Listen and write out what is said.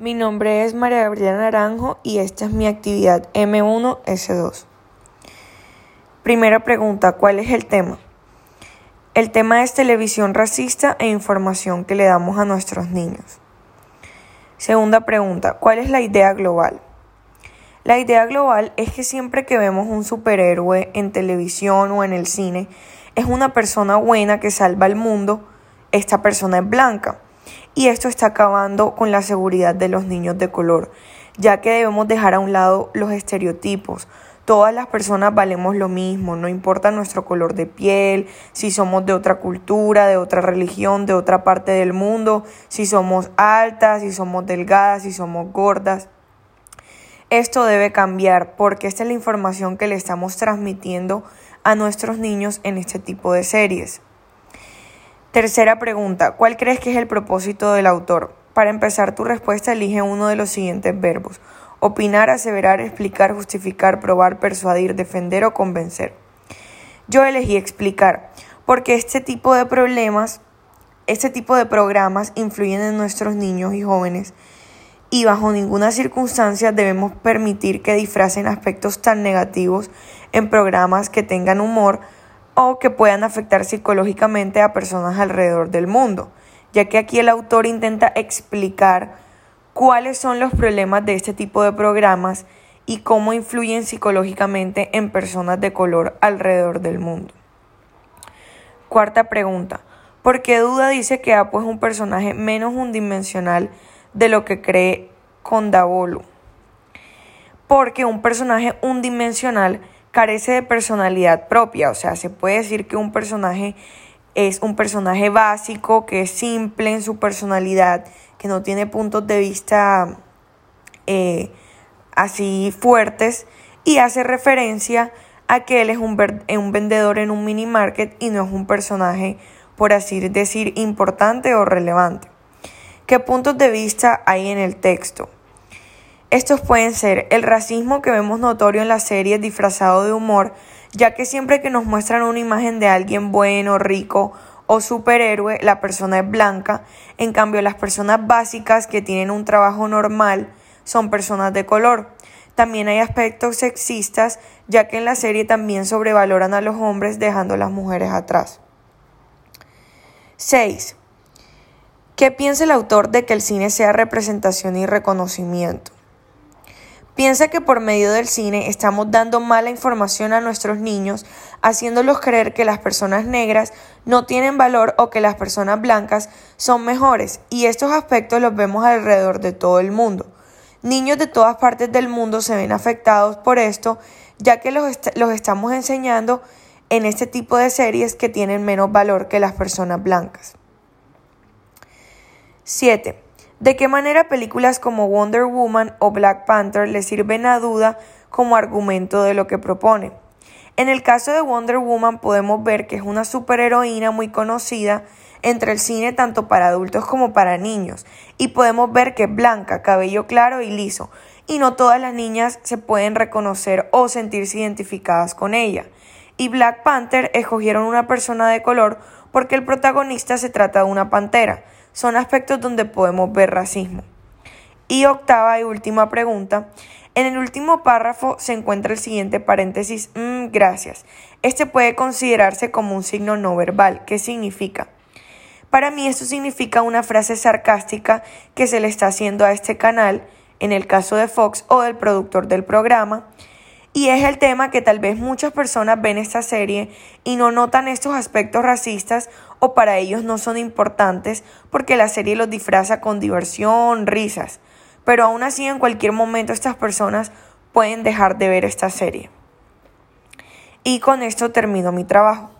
Mi nombre es María Gabriela Naranjo y esta es mi actividad M1S2. Primera pregunta, ¿cuál es el tema? El tema es televisión racista e información que le damos a nuestros niños. Segunda pregunta, ¿cuál es la idea global? La idea global es que siempre que vemos un superhéroe en televisión o en el cine, es una persona buena que salva al mundo, esta persona es blanca. Y esto está acabando con la seguridad de los niños de color, ya que debemos dejar a un lado los estereotipos. Todas las personas valemos lo mismo, no importa nuestro color de piel, si somos de otra cultura, de otra religión, de otra parte del mundo, si somos altas, si somos delgadas, si somos gordas. Esto debe cambiar porque esta es la información que le estamos transmitiendo a nuestros niños en este tipo de series. Tercera pregunta, ¿cuál crees que es el propósito del autor? Para empezar tu respuesta elige uno de los siguientes verbos. Opinar, aseverar, explicar, justificar, probar, persuadir, defender o convencer. Yo elegí explicar, porque este tipo de problemas, este tipo de programas influyen en nuestros niños y jóvenes y bajo ninguna circunstancia debemos permitir que disfracen aspectos tan negativos en programas que tengan humor o que puedan afectar psicológicamente a personas alrededor del mundo, ya que aquí el autor intenta explicar cuáles son los problemas de este tipo de programas y cómo influyen psicológicamente en personas de color alrededor del mundo. Cuarta pregunta. ¿Por qué Duda dice que Apo es un personaje menos unidimensional de lo que cree Condabolu. Porque un personaje unidimensional carece de personalidad propia, o sea, se puede decir que un personaje es un personaje básico, que es simple en su personalidad, que no tiene puntos de vista eh, así fuertes y hace referencia a que él es un, un vendedor en un mini market y no es un personaje, por así decir, importante o relevante. ¿Qué puntos de vista hay en el texto? Estos pueden ser el racismo que vemos notorio en la serie disfrazado de humor, ya que siempre que nos muestran una imagen de alguien bueno, rico o superhéroe, la persona es blanca, en cambio las personas básicas que tienen un trabajo normal son personas de color. También hay aspectos sexistas, ya que en la serie también sobrevaloran a los hombres dejando a las mujeres atrás. 6. ¿Qué piensa el autor de que el cine sea representación y reconocimiento? Piensa que por medio del cine estamos dando mala información a nuestros niños, haciéndolos creer que las personas negras no tienen valor o que las personas blancas son mejores, y estos aspectos los vemos alrededor de todo el mundo. Niños de todas partes del mundo se ven afectados por esto, ya que los, los estamos enseñando en este tipo de series que tienen menos valor que las personas blancas. 7. ¿De qué manera películas como Wonder Woman o Black Panther le sirven a duda como argumento de lo que propone? En el caso de Wonder Woman podemos ver que es una superheroína muy conocida entre el cine tanto para adultos como para niños y podemos ver que es blanca, cabello claro y liso y no todas las niñas se pueden reconocer o sentirse identificadas con ella. Y Black Panther escogieron una persona de color porque el protagonista se trata de una pantera son aspectos donde podemos ver racismo. Y octava y última pregunta. En el último párrafo se encuentra el siguiente paréntesis, mm, gracias. Este puede considerarse como un signo no verbal. ¿Qué significa? Para mí esto significa una frase sarcástica que se le está haciendo a este canal, en el caso de Fox o del productor del programa, y es el tema que tal vez muchas personas ven esta serie y no notan estos aspectos racistas o para ellos no son importantes porque la serie los disfraza con diversión, risas. Pero aún así en cualquier momento estas personas pueden dejar de ver esta serie. Y con esto termino mi trabajo.